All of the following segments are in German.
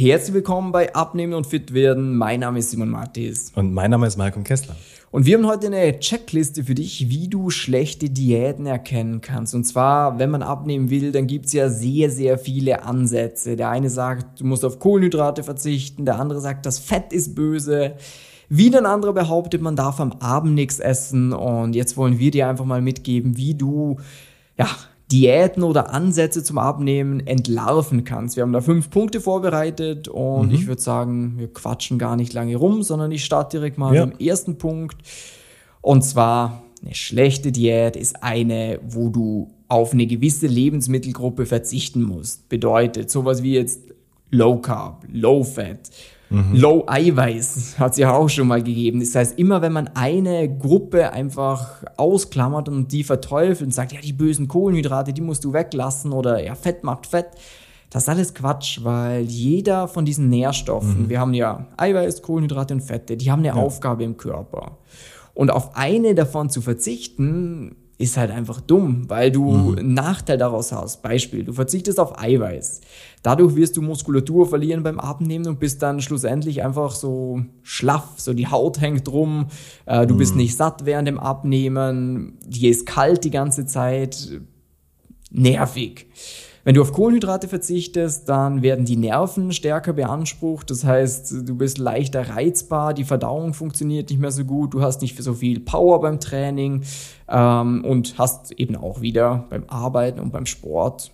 Herzlich willkommen bei Abnehmen und Fit werden. Mein Name ist Simon Mattis. Und mein Name ist Malcolm Kessler. Und wir haben heute eine Checkliste für dich, wie du schlechte Diäten erkennen kannst. Und zwar, wenn man abnehmen will, dann gibt's ja sehr, sehr viele Ansätze. Der eine sagt, du musst auf Kohlenhydrate verzichten, der andere sagt, das Fett ist böse. Wieder ein anderer behauptet, man darf am Abend nichts essen. Und jetzt wollen wir dir einfach mal mitgeben, wie du ja, Diäten oder Ansätze zum Abnehmen entlarven kannst. Wir haben da fünf Punkte vorbereitet und mhm. ich würde sagen, wir quatschen gar nicht lange rum, sondern ich starte direkt mal ja. mit dem ersten Punkt. Und zwar, eine schlechte Diät ist eine, wo du auf eine gewisse Lebensmittelgruppe verzichten musst. Bedeutet sowas wie jetzt Low Carb, Low Fat, Mhm. Low Eiweiß hat es ja auch schon mal gegeben. Das heißt, immer wenn man eine Gruppe einfach ausklammert und die verteufelt und sagt, ja, die bösen Kohlenhydrate, die musst du weglassen oder ja, Fett macht Fett, das ist alles Quatsch, weil jeder von diesen Nährstoffen, mhm. wir haben ja Eiweiß, Kohlenhydrate und Fette, die haben eine ja. Aufgabe im Körper. Und auf eine davon zu verzichten, ist halt einfach dumm, weil du mhm. einen Nachteil daraus hast. Beispiel, du verzichtest auf Eiweiß. Dadurch wirst du Muskulatur verlieren beim Abnehmen und bist dann schlussendlich einfach so schlaff, so die Haut hängt rum, äh, du mhm. bist nicht satt während dem Abnehmen, dir ist kalt die ganze Zeit, nervig. Wenn du auf Kohlenhydrate verzichtest, dann werden die Nerven stärker beansprucht. Das heißt, du bist leichter reizbar, die Verdauung funktioniert nicht mehr so gut, du hast nicht so viel Power beim Training ähm, und hast eben auch wieder beim Arbeiten und beim Sport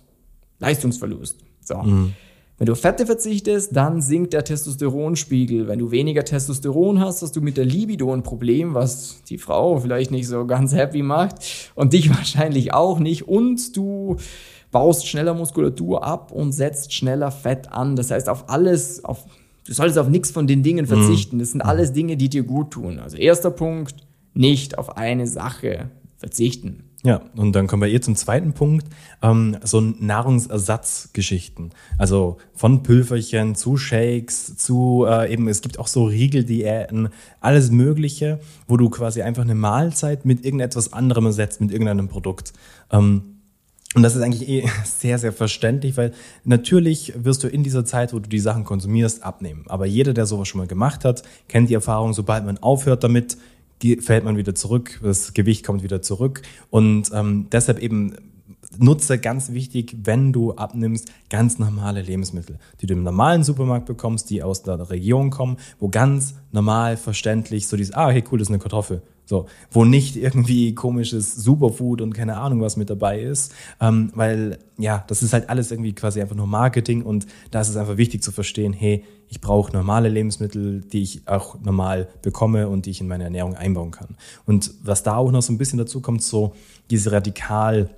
Leistungsverlust. So. Mhm. Wenn du auf Fette verzichtest, dann sinkt der Testosteronspiegel. Wenn du weniger Testosteron hast, hast du mit der Libido ein Problem, was die Frau vielleicht nicht so ganz happy macht und dich wahrscheinlich auch nicht. Und du baust schneller Muskulatur ab und setzt schneller Fett an. Das heißt, auf alles, auf, du solltest auf nichts von den Dingen verzichten. Das sind mhm. alles Dinge, die dir gut tun. Also erster Punkt, nicht auf eine Sache verzichten. Ja, und dann kommen wir hier zum zweiten Punkt, ähm, so Nahrungsersatzgeschichten. Also von Pülverchen zu Shakes, zu äh, eben, es gibt auch so Riegeldiäten, alles Mögliche, wo du quasi einfach eine Mahlzeit mit irgendetwas anderem ersetzt, mit irgendeinem Produkt. Ähm, und das ist eigentlich eh sehr, sehr verständlich, weil natürlich wirst du in dieser Zeit, wo du die Sachen konsumierst, abnehmen. Aber jeder, der sowas schon mal gemacht hat, kennt die Erfahrung, sobald man aufhört damit, fällt man wieder zurück, das Gewicht kommt wieder zurück. Und ähm, deshalb eben nutze ganz wichtig, wenn du abnimmst, ganz normale Lebensmittel, die du im normalen Supermarkt bekommst, die aus der Region kommen, wo ganz normal verständlich so dieses, ah, hey, cool, das ist eine Kartoffel. So, wo nicht irgendwie komisches Superfood und keine Ahnung was mit dabei ist, ähm, weil ja, das ist halt alles irgendwie quasi einfach nur Marketing und da ist es einfach wichtig zu verstehen, hey, ich brauche normale Lebensmittel, die ich auch normal bekomme und die ich in meine Ernährung einbauen kann. Und was da auch noch so ein bisschen dazu kommt, so diese radikal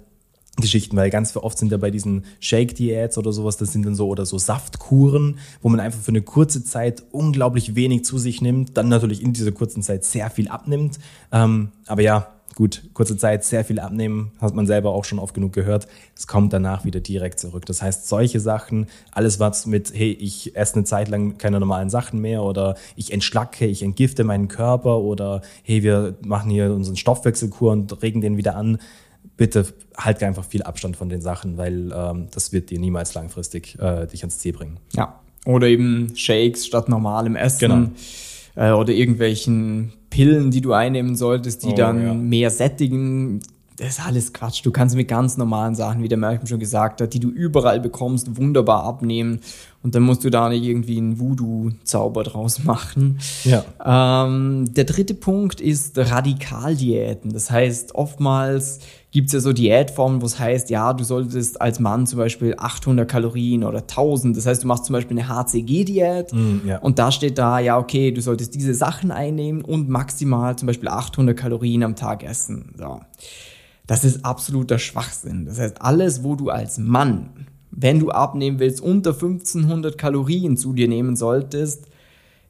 Geschichten, weil ganz oft sind ja bei diesen Shake-Diäts oder sowas, das sind dann so oder so Saftkuren, wo man einfach für eine kurze Zeit unglaublich wenig zu sich nimmt, dann natürlich in dieser kurzen Zeit sehr viel abnimmt. Ähm, aber ja, gut, kurze Zeit sehr viel abnehmen, hat man selber auch schon oft genug gehört. Es kommt danach wieder direkt zurück. Das heißt, solche Sachen, alles was mit, hey, ich esse eine Zeit lang keine normalen Sachen mehr oder ich entschlacke, ich entgifte meinen Körper oder hey, wir machen hier unseren Stoffwechselkur und regen den wieder an bitte halt einfach viel Abstand von den Sachen, weil ähm, das wird dir niemals langfristig äh, dich ans Ziel bringen. Ja. Oder eben Shakes statt normalem Essen. Genau. Äh, oder irgendwelchen Pillen, die du einnehmen solltest, die oh, dann ja. mehr sättigen. Das ist alles Quatsch. Du kannst mit ganz normalen Sachen, wie der Malcolm schon gesagt hat, die du überall bekommst, wunderbar abnehmen. Und dann musst du da nicht irgendwie einen Voodoo-Zauber draus machen. Ja. Ähm, der dritte Punkt ist Radikaldiäten. Das heißt, oftmals gibt es ja so Diätformen, wo es heißt, ja, du solltest als Mann zum Beispiel 800 Kalorien oder 1000. Das heißt, du machst zum Beispiel eine HCG-Diät mm, ja. und da steht da, ja, okay, du solltest diese Sachen einnehmen und maximal zum Beispiel 800 Kalorien am Tag essen. So. Das ist absoluter Schwachsinn. Das heißt, alles, wo du als Mann, wenn du abnehmen willst, unter 1500 Kalorien zu dir nehmen solltest,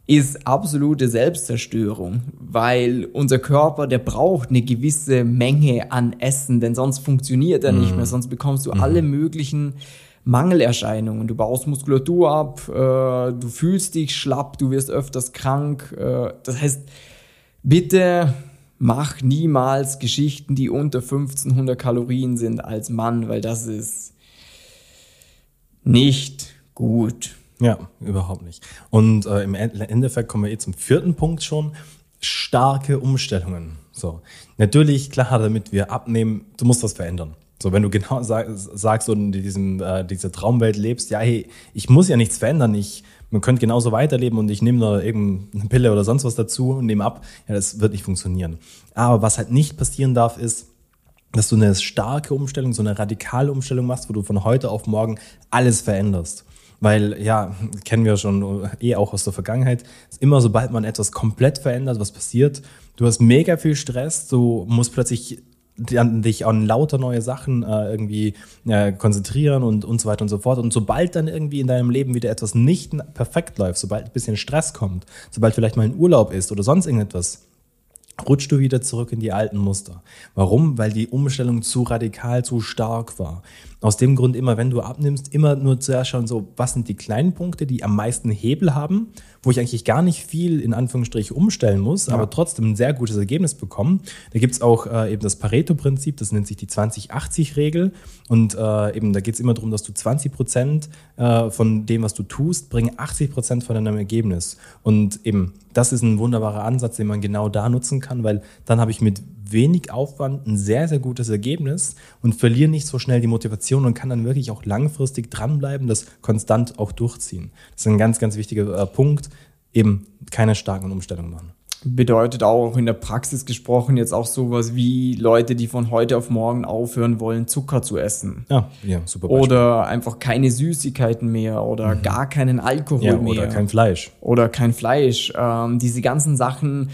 ist absolute Selbstzerstörung, weil unser Körper, der braucht eine gewisse Menge an Essen, denn sonst funktioniert er nicht mhm. mehr, sonst bekommst du mhm. alle möglichen Mangelerscheinungen. Du baust Muskulatur ab, äh, du fühlst dich schlapp, du wirst öfters krank. Äh, das heißt, bitte mach niemals Geschichten, die unter 1500 Kalorien sind als Mann, weil das ist nicht gut. Ja, überhaupt nicht. Und äh, im Endeffekt kommen wir eh zum vierten Punkt schon. Starke Umstellungen. So. Natürlich, klar, damit wir abnehmen, du musst was verändern. So, wenn du genau sag, sagst und in diesem, äh, dieser Traumwelt lebst, ja, hey, ich muss ja nichts verändern, ich, man könnte genauso weiterleben und ich nehme da irgendeine Pille oder sonst was dazu und nehme ab, ja, das wird nicht funktionieren. Aber was halt nicht passieren darf, ist, dass du eine starke Umstellung, so eine radikale Umstellung machst, wo du von heute auf morgen alles veränderst. Weil, ja, kennen wir schon eh auch aus der Vergangenheit, ist immer sobald man etwas komplett verändert, was passiert, du hast mega viel Stress, du musst plötzlich dich an lauter neue Sachen äh, irgendwie äh, konzentrieren und, und so weiter und so fort. Und sobald dann irgendwie in deinem Leben wieder etwas nicht perfekt läuft, sobald ein bisschen Stress kommt, sobald vielleicht mal ein Urlaub ist oder sonst irgendetwas, rutschst du wieder zurück in die alten Muster. Warum? Weil die Umstellung zu radikal, zu stark war. Aus dem Grund immer, wenn du abnimmst, immer nur zuerst schauen, so, was sind die kleinen Punkte, die am meisten Hebel haben, wo ich eigentlich gar nicht viel in Anführungsstrichen umstellen muss, ja. aber trotzdem ein sehr gutes Ergebnis bekommen. Da gibt's auch äh, eben das Pareto-Prinzip, das nennt sich die 20-80-Regel. Und äh, eben da geht's immer darum, dass du 20 Prozent äh, von dem, was du tust, bringen 80 Prozent von deinem Ergebnis. Und eben, das ist ein wunderbarer Ansatz, den man genau da nutzen kann, weil dann habe ich mit wenig Aufwand ein sehr, sehr gutes Ergebnis und verliere nicht so schnell die Motivation und kann dann wirklich auch langfristig dranbleiben, das konstant auch durchziehen. Das ist ein ganz, ganz wichtiger äh, Punkt, eben keine starken Umstellungen machen bedeutet auch in der Praxis gesprochen jetzt auch sowas wie Leute, die von heute auf morgen aufhören wollen, Zucker zu essen. Ja, ja super. Beispiel. Oder einfach keine Süßigkeiten mehr oder mhm. gar keinen Alkohol ja, mehr. Oder kein Fleisch. Oder kein Fleisch. Ähm, diese ganzen Sachen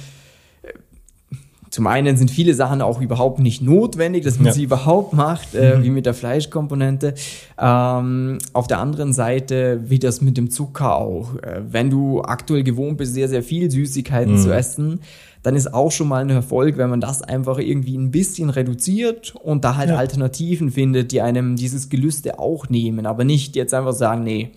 zum einen sind viele Sachen auch überhaupt nicht notwendig, dass man ja. sie überhaupt macht, äh, mhm. wie mit der Fleischkomponente. Ähm, auf der anderen Seite, wie das mit dem Zucker auch. Äh, wenn du aktuell gewohnt bist, sehr, sehr viel Süßigkeiten mhm. zu essen, dann ist auch schon mal ein Erfolg, wenn man das einfach irgendwie ein bisschen reduziert und da halt ja. Alternativen findet, die einem dieses Gelüste auch nehmen, aber nicht jetzt einfach sagen, nee,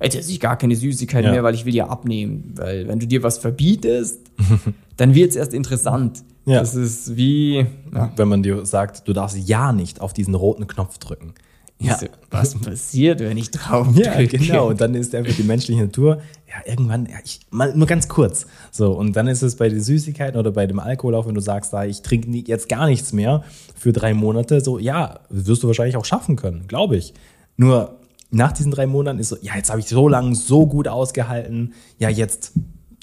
jetzt esse ich gar keine Süßigkeiten ja. mehr, weil ich will ja abnehmen. Weil wenn du dir was verbietest, dann wird es erst interessant. Ja. Das ist wie, ja. wenn man dir sagt, du darfst ja nicht auf diesen roten Knopf drücken. Ja. Was passiert, wenn ich drauf drücke? Ja, genau. Und dann ist einfach die menschliche Natur, ja, irgendwann, ja, ich, mal, nur ganz kurz. So, und dann ist es bei den Süßigkeiten oder bei dem Alkohol auch, wenn du sagst, da, ich trinke jetzt gar nichts mehr für drei Monate, so, ja, wirst du wahrscheinlich auch schaffen können, glaube ich. Nur nach diesen drei Monaten ist so, ja, jetzt habe ich so lange so gut ausgehalten, ja, jetzt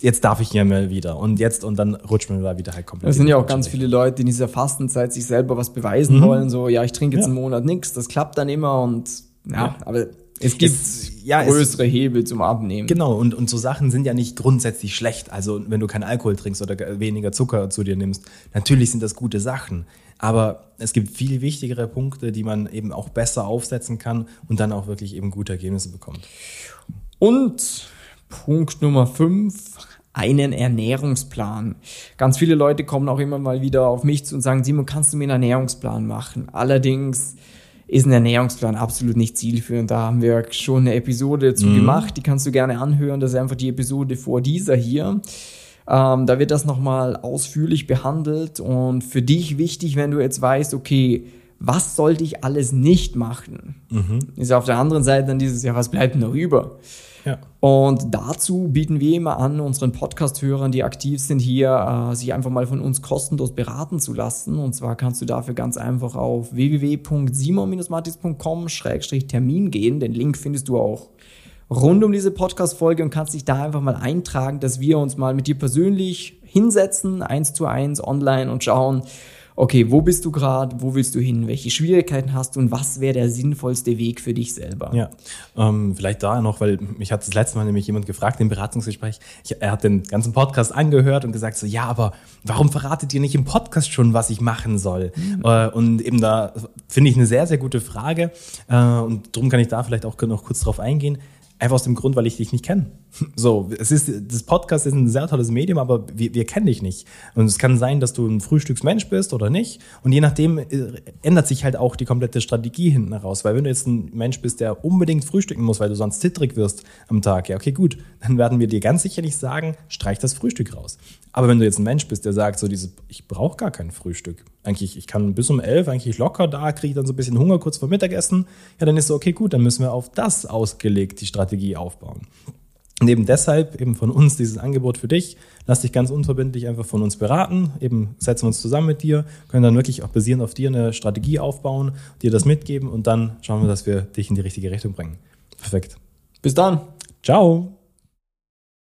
jetzt darf ich hier mal wieder und jetzt und dann rutscht man da wieder halt komplett. Es sind ja auch ganz viele Leute, die in dieser Fastenzeit sich selber was beweisen mhm. wollen, so ja, ich trinke jetzt ja. einen Monat nichts, das klappt dann immer und ja, ja. aber es gibt es, ja, größere es, Hebel zum Abnehmen. Genau, und, und so Sachen sind ja nicht grundsätzlich schlecht. Also wenn du keinen Alkohol trinkst oder weniger Zucker zu dir nimmst, natürlich sind das gute Sachen. Aber es gibt viel wichtigere Punkte, die man eben auch besser aufsetzen kann und dann auch wirklich eben gute Ergebnisse bekommt. Und Punkt Nummer 5, einen Ernährungsplan. Ganz viele Leute kommen auch immer mal wieder auf mich zu und sagen, Simon, kannst du mir einen Ernährungsplan machen? Allerdings ist ein Ernährungsplan absolut nicht zielführend. Da haben wir schon eine Episode dazu mhm. gemacht, die kannst du gerne anhören. Das ist einfach die Episode vor dieser hier. Ähm, da wird das nochmal ausführlich behandelt und für dich wichtig, wenn du jetzt weißt, okay, was sollte ich alles nicht machen? Mhm. Ist auf der anderen Seite dann dieses, ja, was bleibt noch über? Ja. Und dazu bieten wir immer an, unseren Podcast-Hörern, die aktiv sind, hier äh, sich einfach mal von uns kostenlos beraten zu lassen. Und zwar kannst du dafür ganz einfach auf www.simon-matis.com-termin gehen. Den Link findest du auch rund um diese Podcast-Folge und kannst dich da einfach mal eintragen, dass wir uns mal mit dir persönlich hinsetzen, eins zu eins online und schauen, okay, wo bist du gerade, wo willst du hin, welche Schwierigkeiten hast du und was wäre der sinnvollste Weg für dich selber? Ja, ähm, vielleicht da noch, weil mich hat das letzte Mal nämlich jemand gefragt im Beratungsgespräch, ich, er hat den ganzen Podcast angehört und gesagt so, ja, aber warum verratet ihr nicht im Podcast schon, was ich machen soll? Mhm. Äh, und eben da finde ich eine sehr, sehr gute Frage äh, und darum kann ich da vielleicht auch noch kurz drauf eingehen. Einfach aus dem Grund, weil ich dich nicht kenne. So, es ist, das Podcast ist ein sehr tolles Medium, aber wir, wir kennen dich nicht. Und es kann sein, dass du ein Frühstücksmensch bist oder nicht. Und je nachdem äh, ändert sich halt auch die komplette Strategie hinten heraus. Weil wenn du jetzt ein Mensch bist, der unbedingt frühstücken muss, weil du sonst zittrig wirst am Tag, ja, okay, gut, dann werden wir dir ganz sicher nicht sagen, streich das Frühstück raus. Aber wenn du jetzt ein Mensch bist, der sagt, so diese, ich brauche gar kein Frühstück. Eigentlich, ich kann bis um elf eigentlich locker da, kriege dann so ein bisschen Hunger kurz vor Mittagessen. Ja, dann ist so, okay, gut, dann müssen wir auf das ausgelegt die Strategie aufbauen. Und eben deshalb eben von uns dieses Angebot für dich. Lass dich ganz unverbindlich einfach von uns beraten. Eben setzen wir uns zusammen mit dir, können dann wirklich auch basierend auf dir eine Strategie aufbauen, dir das mitgeben und dann schauen wir, dass wir dich in die richtige Richtung bringen. Perfekt. Bis dann. Ciao.